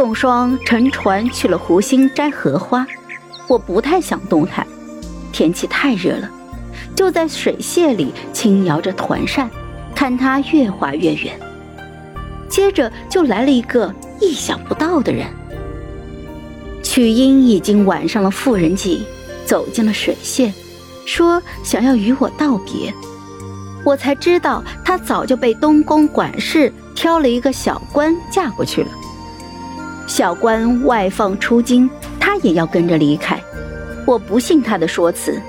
宋霜乘船去了湖心摘荷花，我不太想动弹，天气太热了，就在水榭里轻摇着团扇，看它越划越远。接着就来了一个意想不到的人，曲英已经晚上了妇人髻，走进了水榭，说想要与我道别。我才知道，她早就被东宫管事挑了一个小官嫁过去了。小官外放出京，他也要跟着离开。我不信他的说辞。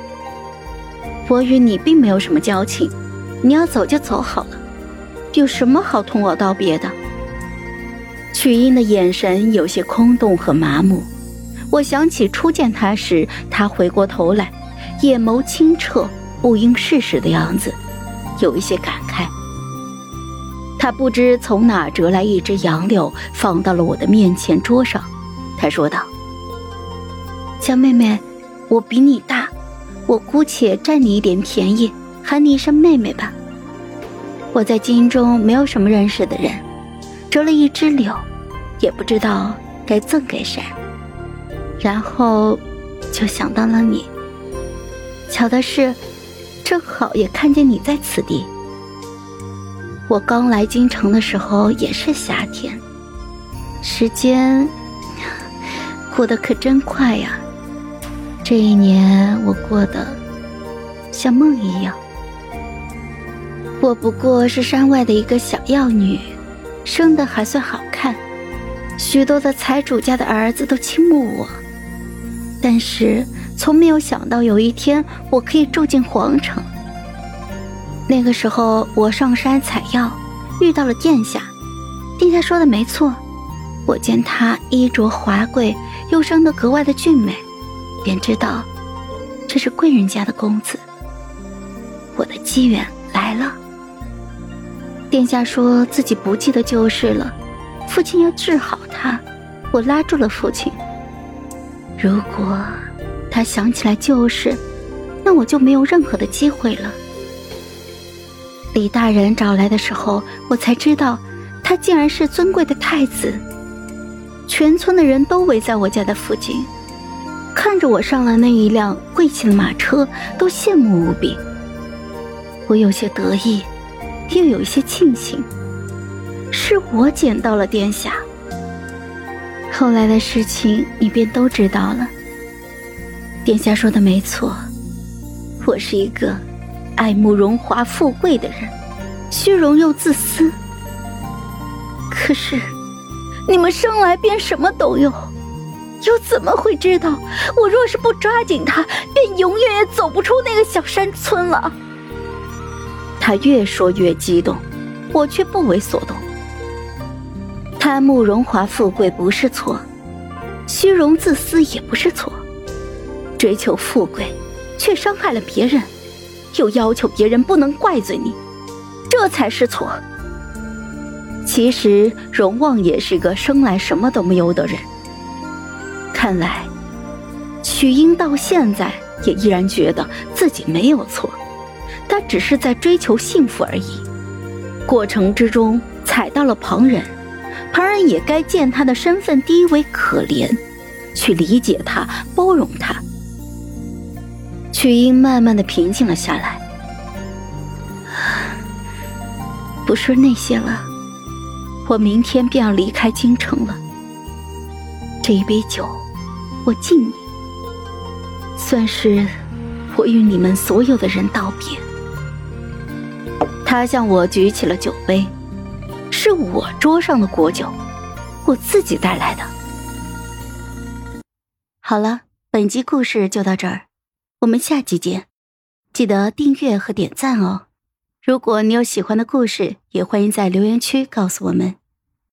我与你并没有什么交情，你要走就走好了，有什么好同我道别的？曲英的眼神有些空洞和麻木。我想起初见他时，他回过头来，眼眸清澈，不应世事的样子。有一些感慨，他不知从哪折来一只杨柳，放到了我的面前桌上。他说道：“小妹妹，我比你大，我姑且占你一点便宜，喊你一声妹妹吧。我在京中没有什么认识的人，折了一枝柳，也不知道该赠给谁，然后就想到了你。巧的是。”正好也看见你在此地。我刚来京城的时候也是夏天，时间过得可真快呀。这一年我过得像梦一样。我不过是山外的一个小药女，生的还算好看，许多的财主家的儿子都倾慕我，但是。从没有想到有一天我可以住进皇城。那个时候我上山采药，遇到了殿下。殿下说的没错，我见他衣着华贵，又生得格外的俊美，便知道这是贵人家的公子。我的机缘来了。殿下说自己不记得旧事了，父亲要治好他。我拉住了父亲。如果。他想起来旧事，那我就没有任何的机会了。李大人找来的时候，我才知道，他竟然是尊贵的太子。全村的人都围在我家的附近，看着我上了那一辆贵气的马车，都羡慕无比。我有些得意，又有一些庆幸，是我捡到了殿下。后来的事情，你便都知道了。殿下说的没错，我是一个爱慕荣华富贵的人，虚荣又自私。可是，你们生来便什么都有，又怎么会知道我若是不抓紧他，便永远也走不出那个小山村了？他越说越激动，我却不为所动。贪慕荣华富贵不是错，虚荣自私也不是错。追求富贵，却伤害了别人，又要求别人不能怪罪你，这才是错。其实荣旺也是个生来什么都没有的人。看来，曲英到现在也依然觉得自己没有错，他只是在追求幸福而已。过程之中踩到了旁人，旁人也该见他的身份低微可怜，去理解他，包容他。曲英慢慢的平静了下来，不说那些了，我明天便要离开京城了。这一杯酒，我敬你，算是我与你们所有的人道别。他向我举起了酒杯，是我桌上的果酒，我自己带来的。好了，本集故事就到这儿。我们下期见，记得订阅和点赞哦！如果你有喜欢的故事，也欢迎在留言区告诉我们。